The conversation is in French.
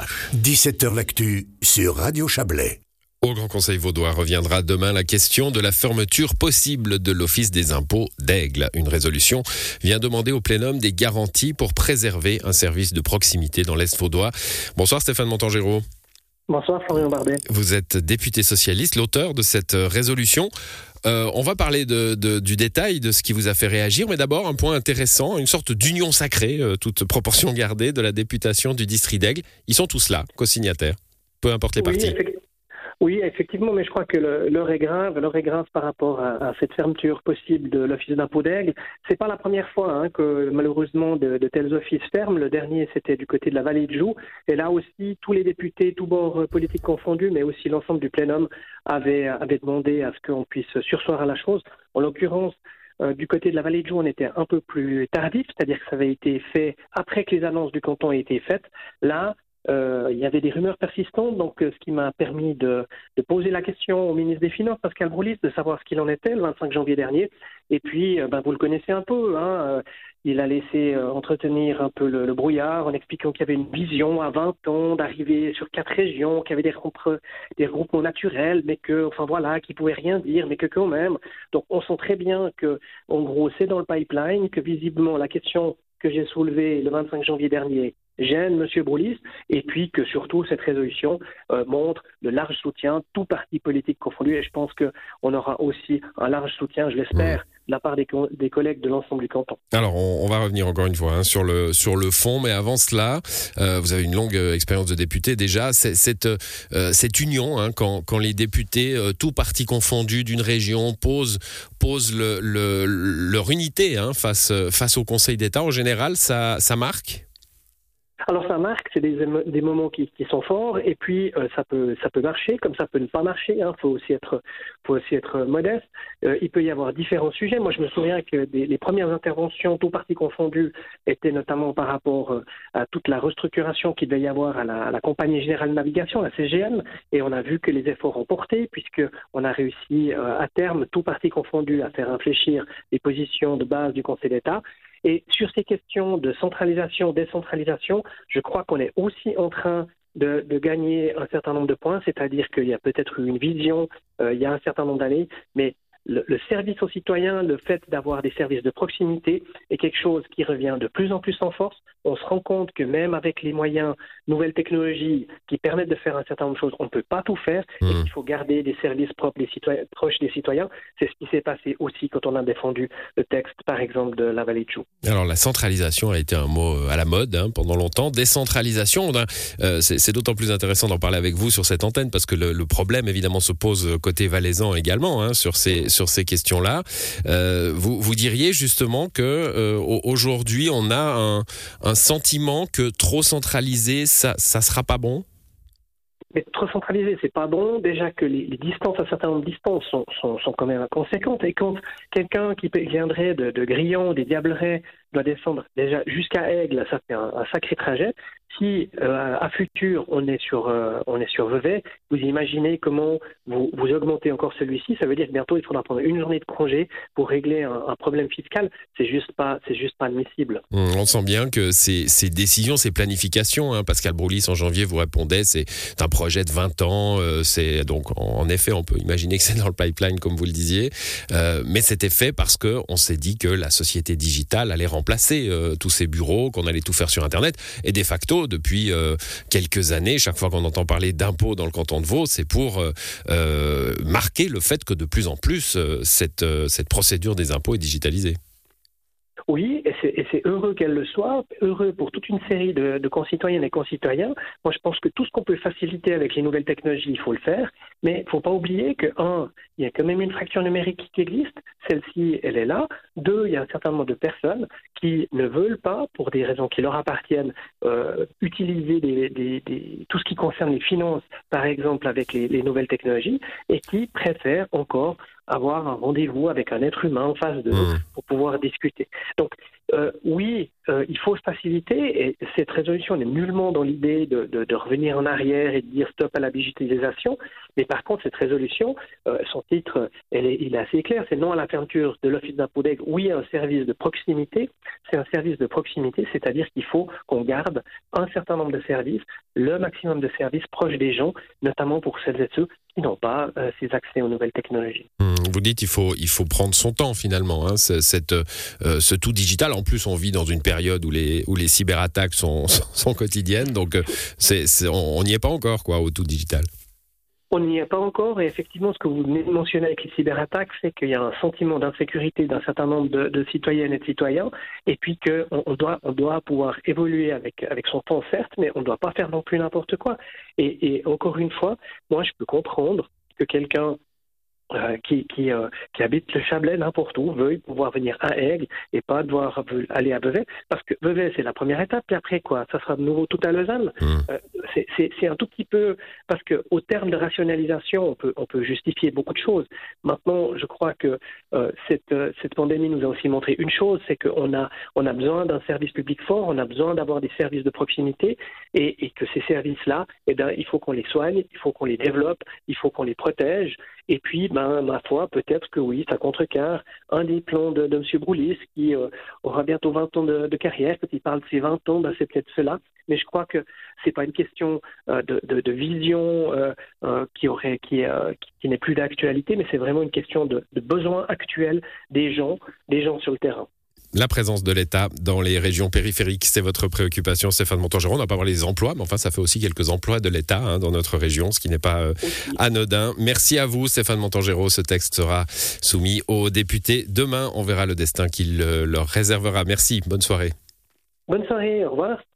CH. 17h L'actu sur Radio Chablais. Au Grand Conseil vaudois reviendra demain la question de la fermeture possible de l'Office des impôts d'Aigle. Une résolution vient demander au plénum des garanties pour préserver un service de proximité dans l'Est vaudois. Bonsoir Stéphane Montangéro. Bonsoir Florian Bardet. Vous êtes député socialiste, l'auteur de cette résolution. Euh, on va parler du détail de ce qui vous a fait réagir, mais d'abord un point intéressant, une sorte d'union sacrée, euh, toute proportion gardée, de la députation du district d'Aigle. Ils sont tous là, co-signataires, peu importe les partis. Oui, effectivement, mais je crois que l'heure est grave. L'heure est grave par rapport à, cette fermeture possible de l'office d'impôt d'Aigle. C'est pas la première fois hein, que malheureusement de, tels offices ferment. Le dernier, c'était du côté de la vallée de Joux. Et là aussi, tous les députés, tous bords politiques confondus, mais aussi l'ensemble du plénum, avaient, avaient demandé à ce qu'on puisse sursoir à la chose. En l'occurrence, euh, du côté de la vallée de Joux, on était un peu plus tardif, c'est-à-dire que ça avait été fait après que les annonces du canton aient été faites. Là, euh, il y avait des rumeurs persistantes, donc euh, ce qui m'a permis de, poser la question au ministre des Finances, Pascal Broulis, de savoir ce qu'il en était le 25 janvier dernier. Et puis, euh, ben, vous le connaissez un peu, hein, il a laissé entretenir un peu le, brouillard en expliquant qu'il y avait une vision à 20 ans d'arriver sur quatre régions, qu'il y avait des, des regroupements naturels, mais que, enfin voilà, qui pouvaient rien dire, mais que quand même. Donc, on sent très bien que, en gros, c'est dans le pipeline, que visiblement la question que j'ai soulevée le 25 janvier dernier gêne M. Broulis, et puis que surtout cette résolution euh, montre de large soutien, tout parti politique confondu, et je pense qu'on aura aussi un large soutien, je l'espère, de la part des, des collègues de l'ensemble du canton. Alors, on, va revenir encore une fois hein, sur, le, sur le fond, mais avant cela, euh, vous avez une longue euh, expérience de député déjà, cette, cette union, hein, quand, quand les députés, tout parti confondu d'une région, posent, posent le, leur unité hein, face, face au Conseil d'État, en général, ça, ça marque? Alors ça marque, c'est des, des, moments qui, qui, sont forts, et puis euh, ça peut ça peut marcher, comme ça peut ne pas marcher. Il hein. faut aussi être faut aussi être modeste. Euh, il peut y avoir différents sujets. Moi, je me souviens que des, les premières interventions, tout parti confondu, étaient notamment par rapport euh, à toute la restructuration qu'il devait y avoir à la, à la, compagnie générale de navigation, la CGM, et on a vu que les efforts ont porté, puisque on a réussi à terme, tout parti confondu, à faire infléchir les positions de base du Conseil d'État. Et sur ces questions de centralisation, décentralisation, je crois qu'on est aussi en train de, gagner un certain nombre de points, c'est-à-dire qu'il y a peut-être une vision euh, il y a un certain nombre d'années, mais le, service aux citoyens, le fait d'avoir des services de proximité est quelque chose qui revient de plus en plus en force. On se rend compte que même avec les moyens, nouvelles technologies qui permettent de faire un certain nombre de choses, on ne peut pas tout faire et mmh. qu'il faut garder des services propres des citoyens, proches des citoyens. C'est ce qui s'est passé aussi quand on a défendu le texte, par exemple, de la vallée de Chou. Alors la centralisation a été un mot euh, à la mode hein, pendant longtemps. Décentralisation, euh, c'est d'autant plus intéressant d'en parler avec vous sur cette antenne parce que le, problème évidemment se pose côté valaisan également hein, sur ces sur ces questions-là. Euh, vous, diriez justement que euh, aujourd'hui on a un, sentiment que trop centralisé, ça, ça sera pas bon? Mais trop centralisé, c'est pas bon. Déjà que les, distances, un certain nombre de distances sont, quand même inconséquentes. Et quand quelqu'un qui viendrait de, de Grillon, des Diableret, doit descendre déjà jusqu'à Aigle, ça fait un, sacré trajet. Si euh, à futur on est sur euh, on est sur Vevey, vous imaginez comment vous, vous augmentez encore celui-ci. Ça veut dire que bientôt il faudra prendre une journée de congé pour régler un, problème fiscal. C'est juste pas c'est juste pas admissible. Mmh, on sent bien que ces, décisions, ces planifications, hein, Pascal Broulis en janvier vous répondait, c'est un projet de 20 ans. Euh, c'est donc en effet on peut imaginer que c'est dans le pipeline comme vous le disiez, mais c'était fait parce que on s'est dit que la société digitale allait remplacer euh, tous ces bureaux, qu'on allait tout faire sur Internet. Et de facto, depuis euh, quelques années, chaque fois qu'on entend parler d'impôts dans le canton de Vaud, c'est pour euh, marquer le fait que de plus en plus, cette, cette procédure des impôts est digitalisée. Oui, et c'est heureux qu'elle le soit, heureux pour toute une série de, concitoyennes et concitoyens. Moi, je pense que tout ce qu'on peut faciliter avec les nouvelles technologies, il faut le faire. Mais il ne faut pas oublier que, un, il y a quand même une fracture numérique qui existe. Celle-ci, elle est là. Deux, il y a un certain nombre de personnes qui ne veulent pas, pour des raisons qui leur appartiennent, euh, utiliser des, tout ce qui concerne les finances, par exemple, avec les nouvelles technologies, et qui préfèrent encore avoir un rendez-vous avec un être humain en face de mmh. pour pouvoir discuter. Donc, euh, oui, euh, il faut se faciliter et cette résolution n'est nullement dans l'idée de, revenir en arrière et de dire stop à la digitalisation. Mais par contre, cette résolution, euh, son titre, il est assez clair, c'est non à la fermeture de l'office d'impôt d'aigle, oui à un service de proximité. C'est un service de proximité, c'est-à-dire qu'il faut qu'on garde un certain nombre de services, le maximum de services proches des gens, notamment pour celles et ceux qui n'ont pas euh, ces accès aux nouvelles technologies. Mmh, vous dites il faut il faut prendre son temps finalement. Hein, ce tout digital. En plus, on vit dans une période où les cyberattaques sont quotidiennes, donc euh, on n'y est pas encore au tout digital. On n'y est pas encore et effectivement ce que vous venez de mentionner avec les cyberattaques, c'est qu'il y a un sentiment d'insécurité d'un certain nombre de, citoyennes et de citoyens et puis qu'on on doit, pouvoir évoluer avec, son temps certes, mais on ne doit pas faire non plus n'importe quoi. Et encore une fois, moi je peux comprendre que quelqu'un euh, qui, qui, euh, qui habite le Chablais n'importe où veuille pouvoir venir à Aigle et pas devoir aller à Vevey parce que Vevey c'est la première étape puis après quoi ça sera de nouveau tout à Lausanne. Mmh. euh, c'est un tout petit peu parce que au terme de rationalisation on peut on peut justifier beaucoup de choses. Maintenant je crois que cette cette pandémie nous a aussi montré une chose c'est qu'on a on a besoin d'un service public fort on a besoin d'avoir des services de proximité et, et que ces services là eh bien il faut qu'on les soigne il faut qu'on les développe il faut qu'on les protège et puis, ben, ma foi, peut-être que oui, ça contrecarre un des plans de, M. Broulis, qui euh, aura bientôt 20 ans de, carrière. Quand il parle de ses 20 ans, ben, c'est peut-être cela. Mais je crois que c'est pas une question euh, de, vision euh, qui, qui, n'est plus d'actualité, mais c'est vraiment une question de, de besoin actuel des gens, des gens sur le terrain la présence de l'État dans les régions périphériques. C'est votre préoccupation, Stéphane Montangeron. On n'a pas parlé des emplois, mais enfin, ça fait aussi quelques emplois de l'État hein, dans notre région, ce qui n'est pas euh, anodin. Merci à vous, Stéphane Montangero. Ce texte sera soumis aux députés demain. On verra le destin qu'il euh, leur réservera. Merci. Bonne soirée. Bonne soirée. Au revoir.